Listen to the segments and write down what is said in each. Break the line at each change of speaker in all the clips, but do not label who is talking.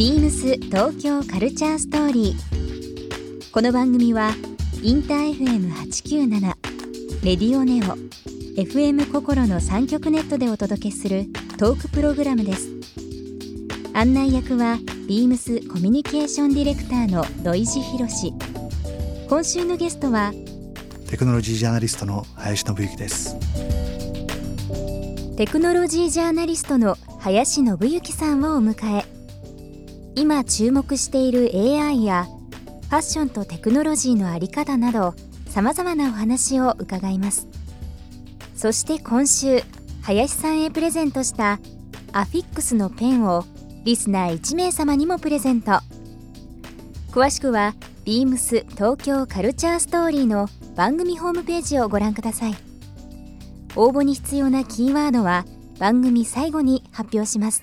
ビームス東京カルチャーストーリー。この番組はインター FM897 レディオネオ FM 心の三極ネットでお届けするトークプログラムです。案内役はビームスコミュニケーションディレクターの土井博志。今週のゲストは
テクノロジージャーナリストの林信之です
テクノロジージャーナリストの林信之さんをお迎え今注目している AI やファッションとテクノロジーのあり方などさまざまなお話を伺います。そして今週林さんへプレゼントしたアフィックスのペンをリスナー1名様にもプレゼント。詳しくは beams 東京カルチャーストーリーの番組ホームページをご覧ください。応募に必要なキーワードは番組最後に発表します。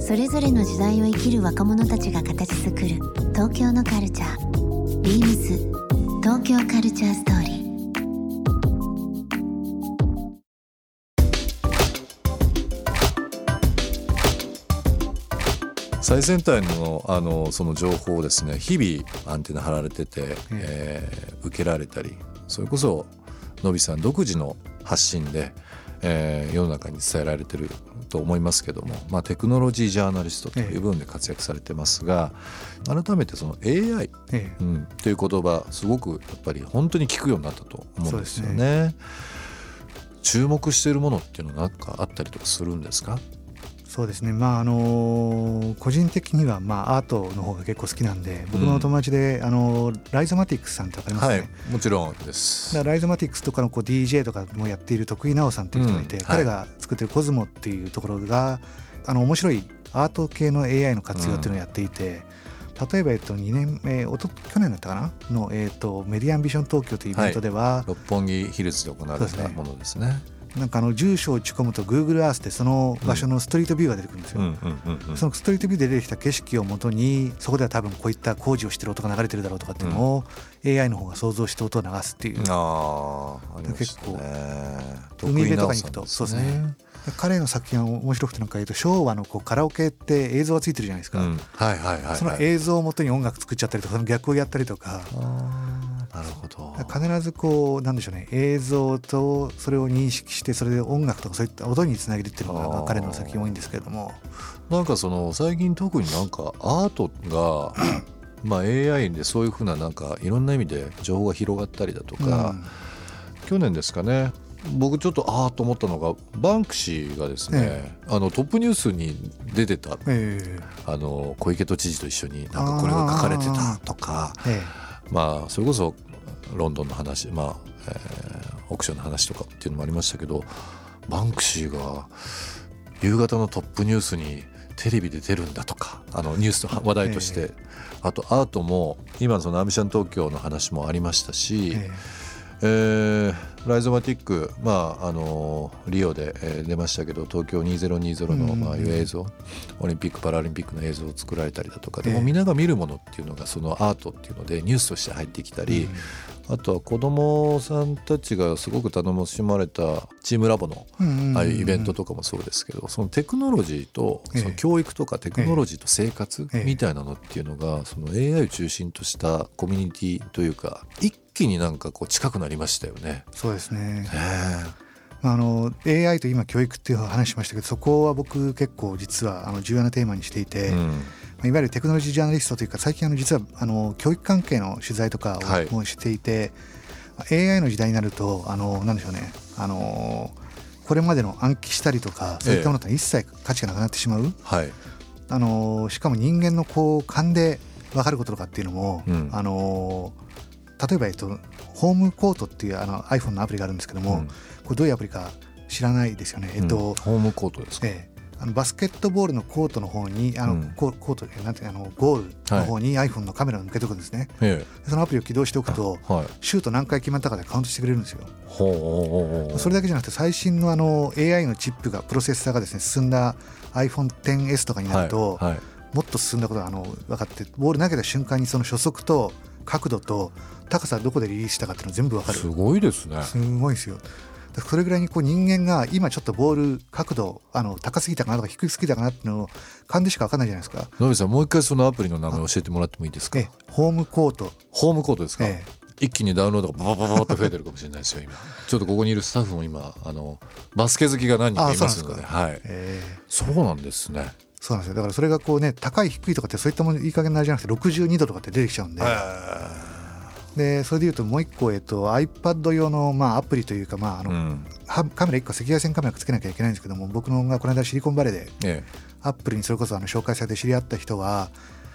それぞれの時代を生きる若者たちが形作る東京のカルチャー。Beams 東京カルチャーストーリー。
最先端のあのその情報をですね日々アンテナ張られてて、えー受けられたりそれこそのびさん独自の発信で、えー世の中に伝えられてると思いますけども、まあ、テクノロジージャーナリストという部分で活躍されてますが、改めてその AI、
ええ。
うん、という言葉すごくやっぱり本当に聞くようになったと思うんですよ
そう
ね。注目しているものっていうのは何かあったりとかするんですか？
そうですね。まああの個人的にはまあアートの方が結構好きなんで僕のお友達で、あのライゾマティックスさんってわかりますね、
はい。もちろんです。
ライゾマティックスとかのこう DJ とかもやっている徳井直さんっていう人がいて、
うんはい。
彼が作ってるコズモっていうところがあの面白いアート系の AI の活用っていうのをやっていて、例えば、えっと、2年、えーおと去年だったかな？の、えっと、メディアンビション東京というイベントでは、
六本木ヒルズで行われたものですね。
なんかあの住所を打ち込むと Google Earth でその場所のストリートビューが出てくるんですよ。
うん。うん。うん。うん。
そのストリートビューで出てきた景色をもとにそこでは多分こういった工事をしてる音が流れてるだろうとかっていうのを AI の方が想像して音を流すっていう、
ああ、ありましたね。
海辺とかに行くとそうですね。彼の作品は面白くてなんか言うと昭和のこうカラオケって映像がついてるじゃないですか。その映像をもとに音楽作っちゃったりとかその逆をやったりとか
なるほど。
必ずこうなんでしょうね。映像とそれを認識してそれで音楽とかそういった音につなげるっていうのが彼の作品多いんですけれども。
なんかその最近特になんかアートが まあ AI でそういうふうななんかいろんな意味で情報が広がったりだとか、
うん。
去年ですかね。僕ちょっとああと思ったのがバンクシーがですね、
え
あのトップニュースに出てた。
え
あの小池都知事と一緒になんかこれが書かれてたとか
ええ。
まあそれこそロンドンの話まあ、えーオークションの話とかっていうのもありましたけどバンクシーが夕方のトップニュースにテレビで出るんだとかあのニュースの話題として、
え
あとアートも今そのアミシャン東京の話もありましたし、
え
えーライゾマティック、まあ、あのリオで、えー出ましたけど東京2020の、
うん
まあ、いう映像オリンピック・パラリンピックの映像を作られたりだとかでも
ええ
みんなが見るものっていうのがそのアートっていうのでニュースとして入ってきたり、あとは子どもさんたちがすごく頼もしまれたチームラボの
うん
ああいうイベントとかもそうですけどそのテクノロジーと
ええ。
その教育とかテクノロジーと生活
ええ
みたいなのっていうのがその AI を中心としたコミュニティというか一気になんかこう近くなりましたよね。
そうですね。
ね
あの AI と今教育っていう話しましたけどそこは僕結構実はあの重要なテーマにしていて、
え。うん
まあいわゆるテクノロジージャーナリストというか最近あの実はあの教育関係の取材とか
はい。
をもうしていて、AI の時代になるとあのなんでしょうね。あのこれまでの暗記したりとかそういったものとは一切価値がなくなってしまう、
はい。
あのしかも人間のこう勘で分かることとかっていうのも、
うん。
あの例えば、えっと、ホームコートっていうあの iPhone のアプリがあるんですけども、
うん。
これどういうアプリか知らないですよね。えっと
うん。ホームコートですか、
ええあのバスケットボールのコートの方にあの、
うん。
ココートでなんてあのゴールの方に iPhone のカメラを向けておくんですね、
え。
でそのアプリを起動しておくと
えはい。
シュート何回決まったかでカウントしてくれるんですよ。それだけじゃなくて最新のあの AI のチップがプロセッサーがですね進んだ iPhone10S とかになると、
はいはい。
もっと進んだことがあの分かってボール投げた瞬間にその初速と角度と高さどこでリリースしたかっていうの全部分かる。
すごいですね。
すごいですよそれぐらいにこう人間が今ちょっとボール角度あの高すぎたかなとか低すぎたかなっていうのを勘でしか分かんないじゃないですか。
野口さんもう一回そのアプリの名前教えてもらってもいいですか？
えホームコート、
ホームコートですか、
え
一気にダウンロードがバババババって増えてるかもしれないですよ今ちょっとここにいるスタッフも今あのバスケ好きが何人かいますので
あ
はい
え
そうなんですね
そうなんですよだからそれがこうね高い低いとかってそういったものいい加減なじゃなくて62度とかって出てきちゃうんで、でそれでいうともう一個、えっと、iPad 用の、まあ、アプリというか、まああの
うん。
はカメラ1個赤外線カメラつけなきゃいけないんですけども僕のがこの間シリコンバレーで
え
アップルにそれこそあの紹介されて知り合った人は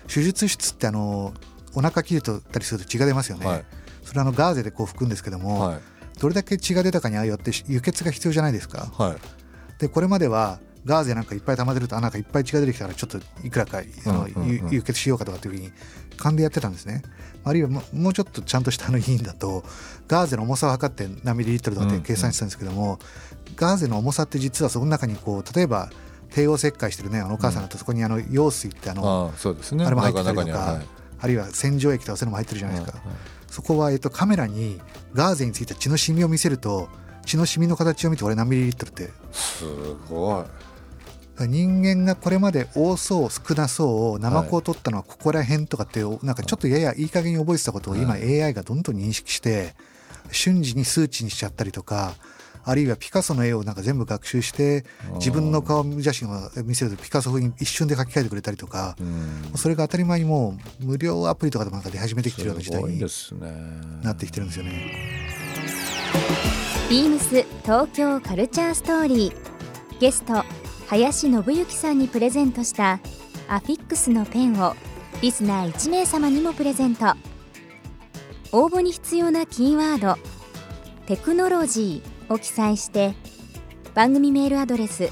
手術室ってあのお腹切れたりすると血が出ますよね、
えはい。
それあのガーゼでこう拭くんですけども、
はい。
どれだけ血が出たかによって輸血が必要じゃないですか。
はい。
でこれまではガーゼなんかいっぱい溜まってるとあなんかいっぱい血が出てきたからちょっといくらかあの、
うんうんうん
ゆ輸血しようかとかっていうふうに勘でやってたんですね。あるいはももうちょっとちゃんとしたあの委員だとガーゼの重さを測って何ミリリットルとかって計算してたんですけども、ガーゼの重さって実はその中にこう例えば帝王切開してるねあのお母さんだとそこにあの羊水ってあの、
ああそうですね。
あれも入ってたりとかあるいは洗浄液とかそういうのも入ってるじゃないですか、
はい。はい
そこは、えっと、カメラにガーゼについた血のシミを見せると血のシミの形を見て俺何ミリリットルって。
すごい
人間がこれまで多そう少なそうをナマコを取ったのはここら辺とかってなんかちょっとややいい加減に覚えてたことを今 AI がどんどん認識して瞬時に数値にしちゃったりとかあるいはピカソの絵をなんか全部学習して自分の顔写真を見せるとピカソ風に一瞬で描き換えてくれたりとか
うん。
それが当たり前にもう無料アプリとかでもなんか出始めてきてるような時代になってきてるんですよね。
ビームス東京カルチャーストーリー。ゲスト林信之さんにプレゼントしたアフィックスのペンをリスナー1名様にもプレゼント。応募に必要なキーワード「テクノロジー」を記載して番組メールアドレス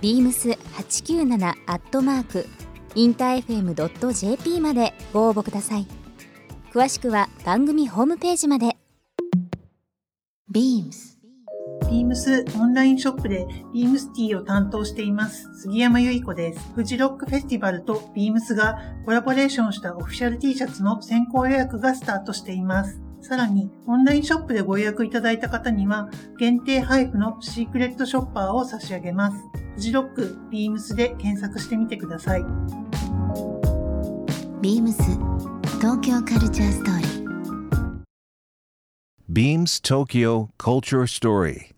beams897-infm.jp までご応募ください。詳しくは番組ホームページまで。
Beams
ビームスオンラインショップでビームスティーを担当しています杉山由衣子です。フジロックフェスティバルとビームスがコラボレーションしたオフィシャル T シャツの先行予約がスタートしています。さらに、オンラインショップでご予約いただいた方には、限定配布のシークレットショッパーを差し上げます。フジロック、ビームスで検索してみてください。
Beams 東京カルチャーストーリー
Beams Tokyo Culture Story.